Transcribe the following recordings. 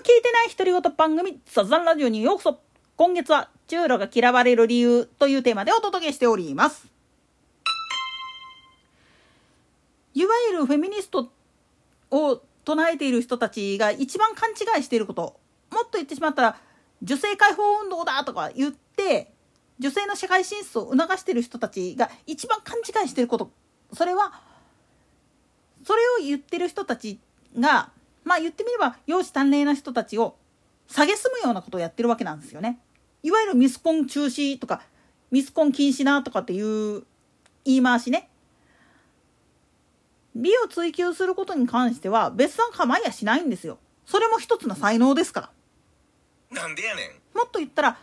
聞いてない独り言番組、サザンラジオにようこそ。今月は、中路が嫌われる理由というテーマでお届けしております。いわゆるフェミニストを唱えている人たちが一番勘違いしていること、もっと言ってしまったら、女性解放運動だとか言って、女性の社会進出を促している人たちが一番勘違いしていること、それは、それを言ってる人たちが、まあ言ってみれば、容姿端麗な人たちを蔑むようなことをやってるわけなんですよね。いわゆるミスコン中止とか、ミスコン禁止なとかっていう言い回しね。美を追求することに関しては別段構いやしないんですよ。それも一つの才能ですから。なんでやねん。もっと言ったら、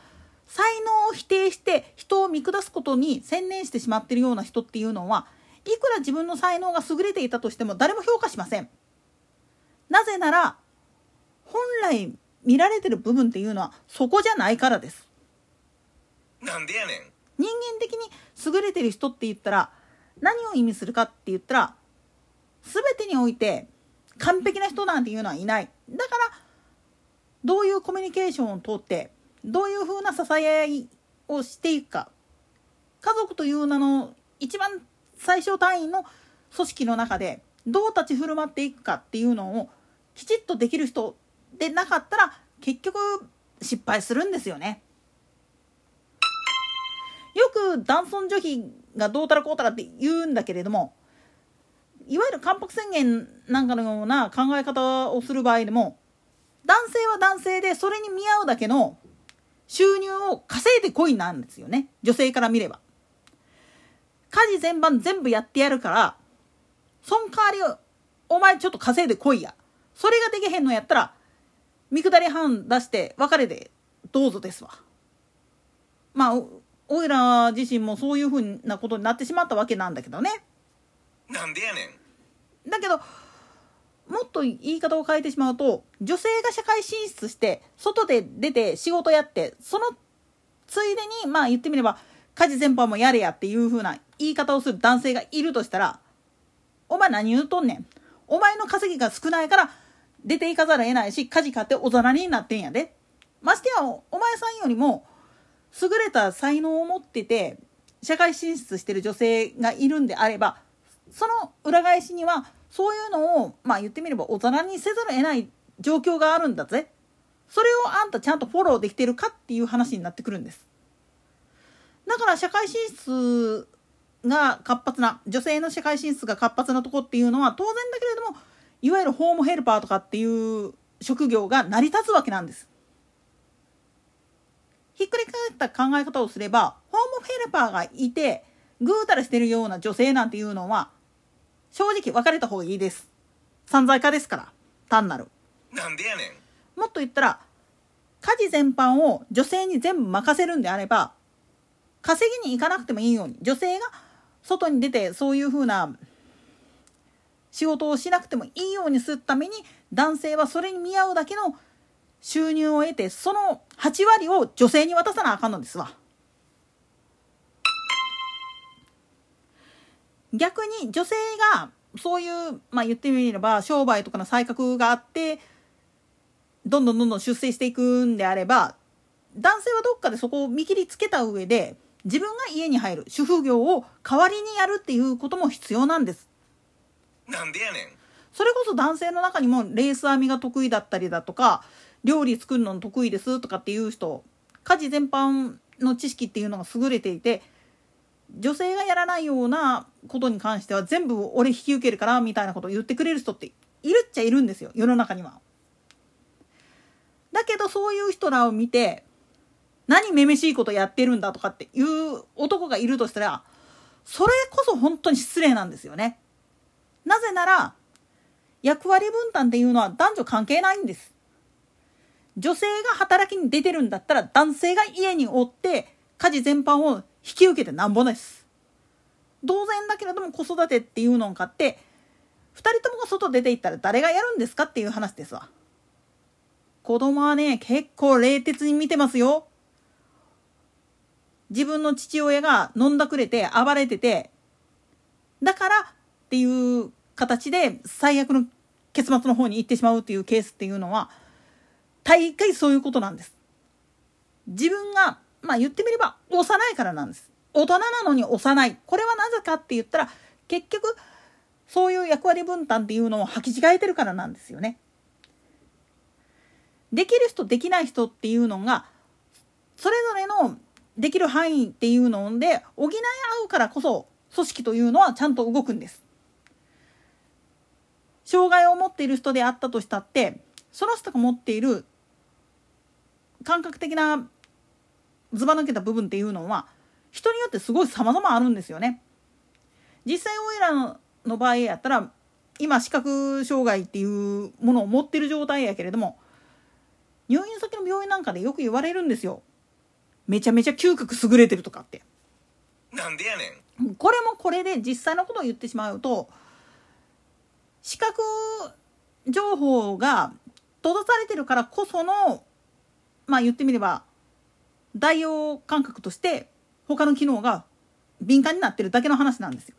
才能を否定して人を見下すことに専念してしまってるような人っていうのはいくら自分の才能が優れていたとしても誰も評価しません。なぜなら本来見られてる部分っていうのはそこじゃないからです。なんでやねん。人間的に優れてる人って言ったら何を意味するかって言ったら全てにおいて完璧な人なんていうのはいない。だからどういうコミュニケーションをとってどういうふうな支え合いをしていくか家族という名の一番最小単位の組織の中でどう立ち振る舞っていくかっていうのをきちっとできる人でなかったら結局失敗するんですよね。よく男尊女卑がどうたらこうたらって言うんだけれどもいわゆる関白宣言なんかのような考え方をする場合でも男性は男性でそれに見合うだけの収入を稼いでこいなんですよね女性から見れば。家事全般全部やってやるからそん代わりお前ちょっと稼いでこいや。それができへんのやったら見下り半出して別れでどうぞですわ。まあおいら自身もそういうふうなことになってしまったわけなんだけどね。なんでやねん。だけどもっと言い方を変えてしまうと女性が社会進出して外で出て仕事やってそのついでにまあ言ってみれば家事全般もやれやっていう風な言い方をする男性がいるとしたらお前何言うとんねん。お前の稼ぎが少ないから出ていかざるを得ないし家事買っておざらりになってんやで。ましてやお前さんよりも優れた才能を持ってて社会進出してる女性がいるんであればその裏返しにはそういうのをまあ言ってみればおざらにせざるを得ない状況があるんだぜ。それをあんたちゃんとフォローできてるかっていう話になってくるんです。だから社会進出が活発な女性の社会進出が活発なとこっていうのは当然だけれどもいわゆるホームヘルパーとかっていう職業が成り立つわけなんです。ひっくり返った考え方をすればホームヘルパーがいてぐうたらしてるような女性なんていうのは正直別れた方がいいです。散財家ですから単なる。なんでやねん。もっと言ったら家事全般を女性に全部任せるんであれば稼ぎに行かなくてもいいように女性が外に出てそういうふうな仕事をしなくてもいいようにするために男性はそれに見合うだけの収入を得てその8割を女性に渡さなあかんのですわ。逆に女性がそういうまあ言ってみれば商売とかの才覚があってどんどんどんどん出世していくんであれば男性はどっかでそこを見切りつけた上で自分が家に入る主婦業を代わりにやるっていうことも必要なんです。なんでやねん。それこそ男性の中にもレース編みが得意だったりだとか料理作るの得意ですとかっていう人家事全般の知識っていうのが優れていて女性がやらないようなことに関しては全部俺引き受けるからみたいなことを言ってくれる人っているっちゃいるんですよ世の中には。だけどそういう人らを見て何めめしいことやってるんだとかっていう男がいるとしたらそれこそ本当に失礼なんですよね。なぜなら役割分担っていうのは男女関係ないんです。女性が働きに出てるんだったら男性が家におって家事全般を引き受けてなんぼです。当然だけれども子育てっていうのを買って2人ともが外出て行ったら誰がやるんですかっていう話ですわ。子供はね結構冷徹に見てますよ。自分の父親が飲んだくれて暴れててだからっていう形で最悪の結末の方に行ってしまうっていうケースっていうのは大概そういうことなんです。自分が、まあ言ってみれば幼いからなんです。大人なのに幼い。これはなぜかって言ったら、結局、そういう役割分担っていうのを履き違えてるからなんですよね。できる人できない人っていうのがそれぞれのできる範囲っていうので補い合うからこそ組織というのはちゃんと動くんです。障害を持っている人であったとしたってその人が持っている感覚的なずば抜けた部分っていうのは人によってすごい様々あるんですよね。実際オイラの場合やったら今視覚障害っていうものを持ってる状態やけれども入院先の病院なんかでよく言われるんですよ。めちゃめちゃ嗅覚優れてるとかって。なんでやねん。これもこれで実際のことを言ってしまうと視覚情報が閉ざされてるからこそのまあ言ってみれば代用感覚として他の機能が敏感になってるだけの話なんですよ。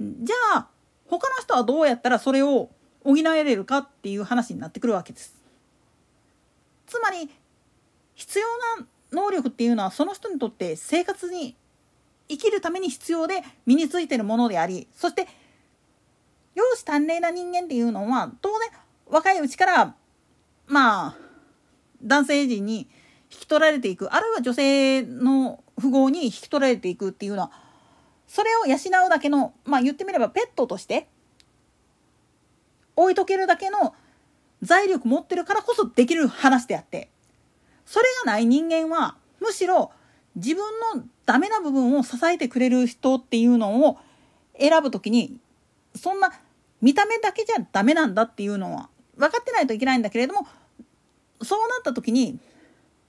じゃあ他の人はどうやったらそれを補えれるかっていう話になってくるわけです。つまり必要な能力っていうのはその人にとって生活に生きるために必要で身についてるものでありそして容姿端麗な人間っていうのは当然若いうちからまあ男性陣に引き取られていくあるいは女性の富豪に引き取られていくっていうのはそれを養うだけのまあ言ってみればペットとして置いとけるだけの財力持ってるからこそできる話であってそれがない人間はむしろ自分のダメな部分を支えてくれる人っていうのを選ぶ時にそんな見た目だけじゃダメなんだっていうのは分かってないといけないんだけれどもそうなった時に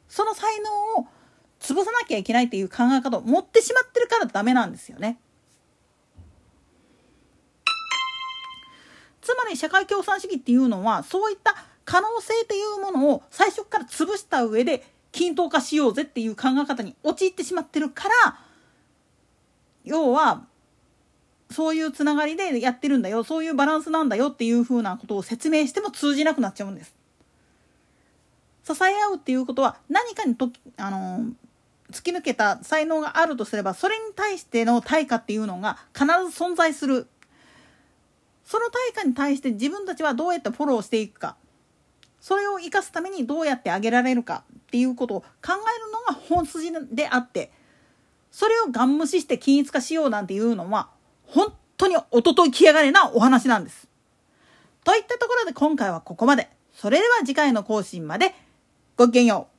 その才能を潰さなきゃいけないっていう考え方を持ってしまってるからダメなんですよね。つまり社会共産主義っていうのはそういった可能性っていうものを最初から潰した上で均等化しようぜっていう考え方に陥ってしまってるから要はそういうつながりでやってるんだよそういうバランスなんだよっていうふうなことを説明しても通じなくなっちゃうんです。支え合うっていうことは何かにとあの突き抜けた才能があるとすればそれに対しての対価っていうのが必ず存在するその対価に対して自分たちはどうやってフォローしていくかそれを生かすためにどうやってあげられるかっていうことを考えるのが本筋であってそれをガン無視して均一化しようなんていうのは本当におととい来やがれなお話なんです。といったところで今回はここまで。それでは次回の更新までごきげんよう。